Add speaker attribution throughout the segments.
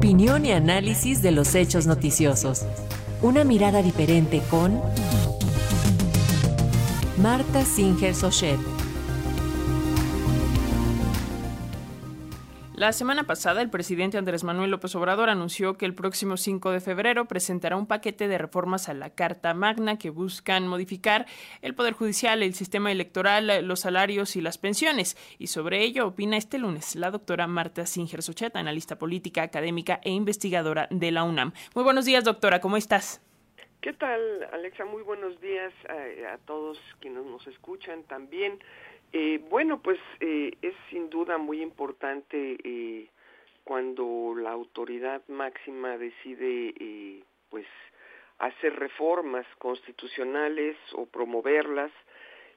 Speaker 1: Opinión y análisis de los hechos noticiosos. Una mirada diferente con Marta Singer Sochet.
Speaker 2: La semana pasada, el presidente Andrés Manuel López Obrador anunció que el próximo 5 de febrero presentará un paquete de reformas a la Carta Magna que buscan modificar el Poder Judicial, el sistema electoral, los salarios y las pensiones. Y sobre ello opina este lunes la doctora Marta Singer Sochet, analista política, académica e investigadora de la UNAM. Muy buenos días, doctora, ¿cómo estás?
Speaker 3: ¿Qué tal, Alexa? Muy buenos días a, a todos quienes nos escuchan también. Eh, bueno, pues eh, es sin duda muy importante eh, cuando la autoridad máxima decide eh, pues hacer reformas constitucionales o promoverlas.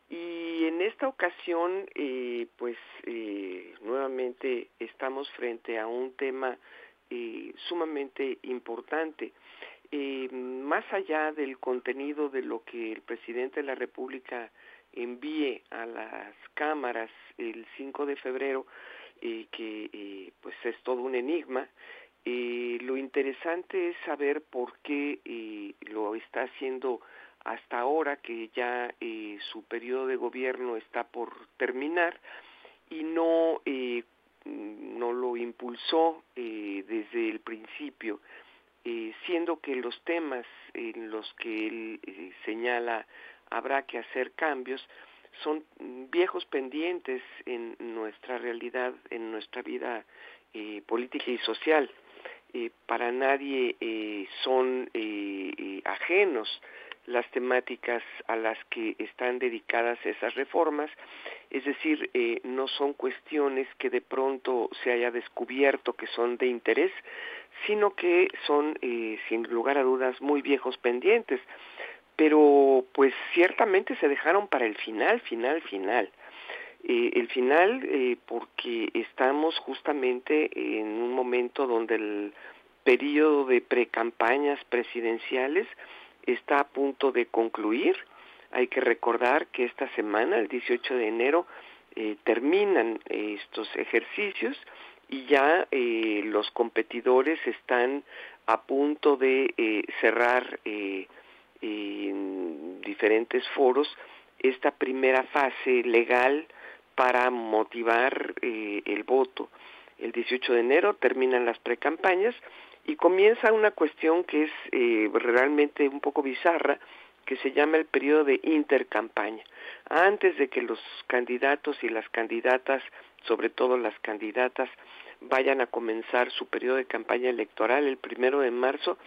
Speaker 3: Y en esta ocasión eh, pues eh, nuevamente estamos frente a un tema sumamente importante eh, más allá del contenido de lo que el presidente de la República envíe a las cámaras el 5 de febrero, eh, que eh, pues es todo un enigma. Eh, lo interesante es saber por qué eh, lo está haciendo hasta ahora, que ya su periodo de gobierno está por terminar, y no, no lo impulsó desde el principio, eh, siendo que los temas en los que él eh, señala habrá que hacer cambios, son viejos pendientes en nuestra realidad, en nuestra vida eh, política y social. Eh, para nadie eh, son ajenos las temáticas a las que están dedicadas esas reformas, es decir, no son cuestiones que de pronto se haya descubierto que son de interés, sino que son, eh, sin lugar a dudas, muy viejos pendientes pero pues ciertamente se dejaron para el final, final, final. Eh, el final eh, porque estamos justamente en un momento donde el periodo de precampañas presidenciales está a punto de concluir. Hay que recordar que esta semana, el 18 de enero, eh, terminan estos ejercicios y ya eh, los competidores están a punto de eh, cerrar eh, en diferentes foros esta primera fase legal para motivar eh, el voto. El 18 de enero terminan las precampañas y comienza una cuestión que es eh, realmente un poco bizarra, que se llama el periodo de intercampaña. Antes de que los candidatos y las candidatas, sobre todo las candidatas, vayan a comenzar su periodo de campaña electoral el primero de marzo,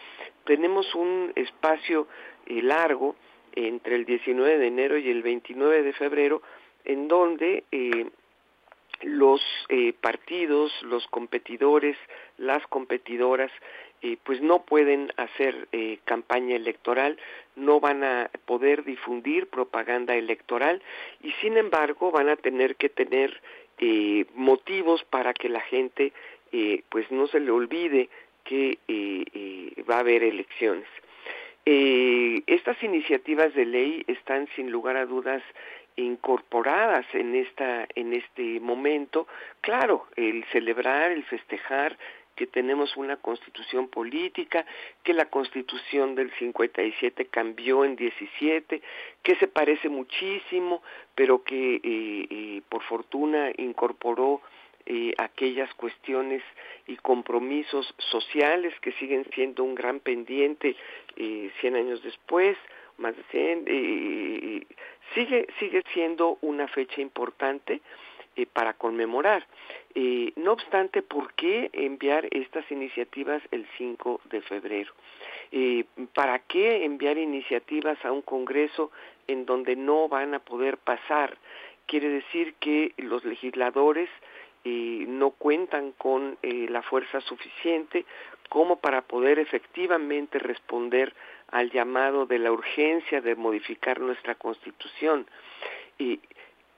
Speaker 3: tenemos un espacio eh, largo entre el 19 de enero y el 29 de febrero, en donde eh, los eh, partidos, los competidores, las competidoras, eh, pues no pueden hacer eh, campaña electoral, no van a poder difundir propaganda electoral y sin embargo van a tener que tener eh, motivos para que la gente eh, pues no se le olvide que eh, eh, va a haber elecciones. Estas iniciativas de ley están sin lugar a dudas incorporadas en esta en este momento claro el celebrar el festejar que tenemos una constitución política, que la constitución del 57 cambió en 17, que se parece muchísimo, pero que eh, eh, por fortuna incorporó eh, aquellas cuestiones y compromisos sociales que siguen siendo un gran pendiente eh, 100 años después, más de 100, eh, sigue, sigue siendo una fecha importante eh, para conmemorar. Eh, no obstante, ¿por qué enviar estas iniciativas el 5 de febrero? Eh, ¿Para qué enviar iniciativas a un Congreso en donde no van a poder pasar? Quiere decir que los legisladores no cuentan con la fuerza suficiente como para poder efectivamente responder al llamado de la urgencia de modificar nuestra constitución. Eh,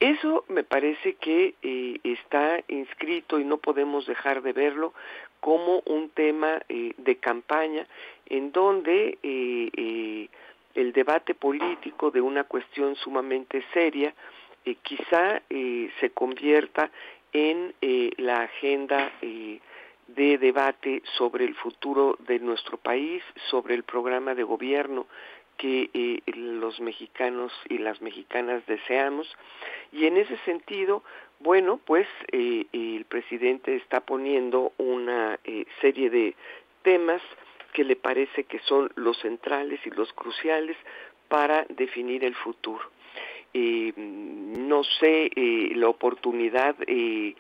Speaker 3: eso me parece que eh, está inscrito y no podemos dejar de verlo como un tema eh, de campaña en donde eh, eh, el debate político de una cuestión sumamente seria quizá se convierta en la agenda de debate sobre el futuro de nuestro país, sobre el programa de gobierno que eh, los mexicanos y las mexicanas deseamos. Y en ese sentido, bueno, pues eh, el presidente está poniendo una eh, serie de temas que le parece que son los centrales y los cruciales para definir el futuro. no sé la oportunidad que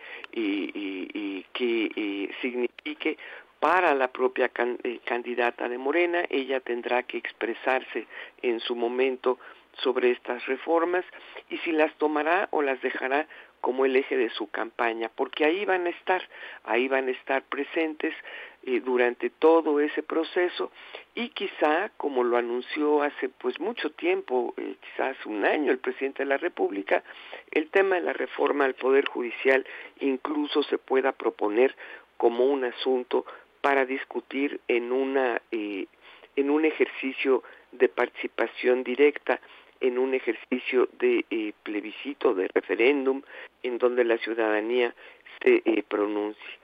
Speaker 3: signifique para la propia eh, candidata de Morena. Ella tendrá que expresarse en su momento sobre estas reformas y si las tomará o las dejará como el eje de su campaña, porque ahí van a estar, ahí van a estar presentes eh, durante todo ese proceso y quizá, como lo anunció hace pues mucho tiempo, eh, quizás un año el presidente de la República, el tema de la reforma al Poder Judicial incluso se pueda proponer como un asunto para discutir en una eh, en un ejercicio de participación directa en un ejercicio de eh, plebiscito, de referéndum, en donde la ciudadanía se eh, pronuncie.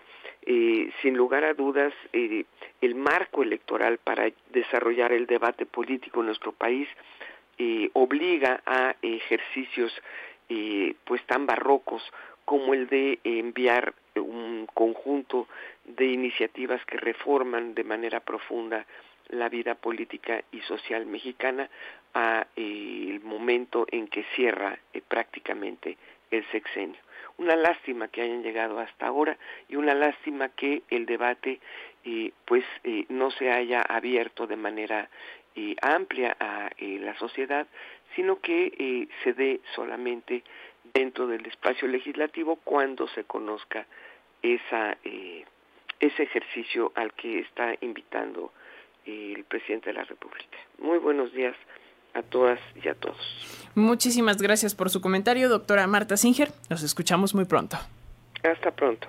Speaker 3: sin lugar a dudas, el marco electoral para desarrollar el debate político en nuestro país obliga a ejercicios pues tan barrocos como el de enviar un conjunto de iniciativas que reforman de manera profunda la vida política y social mexicana a eh, el momento en que cierra eh, prácticamente el sexenio. Una lástima que hayan llegado hasta ahora y una lástima que el debate eh, pues no se haya abierto de manera amplia a la sociedad, sino que se dé solamente dentro del espacio legislativo cuando se conozca esa, eh, ese ejercicio al que está invitando el presidente de la República. Muy buenos días a todas y a todos.
Speaker 2: Muchísimas gracias por su comentario, doctora Marta Singer. Nos escuchamos muy pronto.
Speaker 3: Hasta pronto.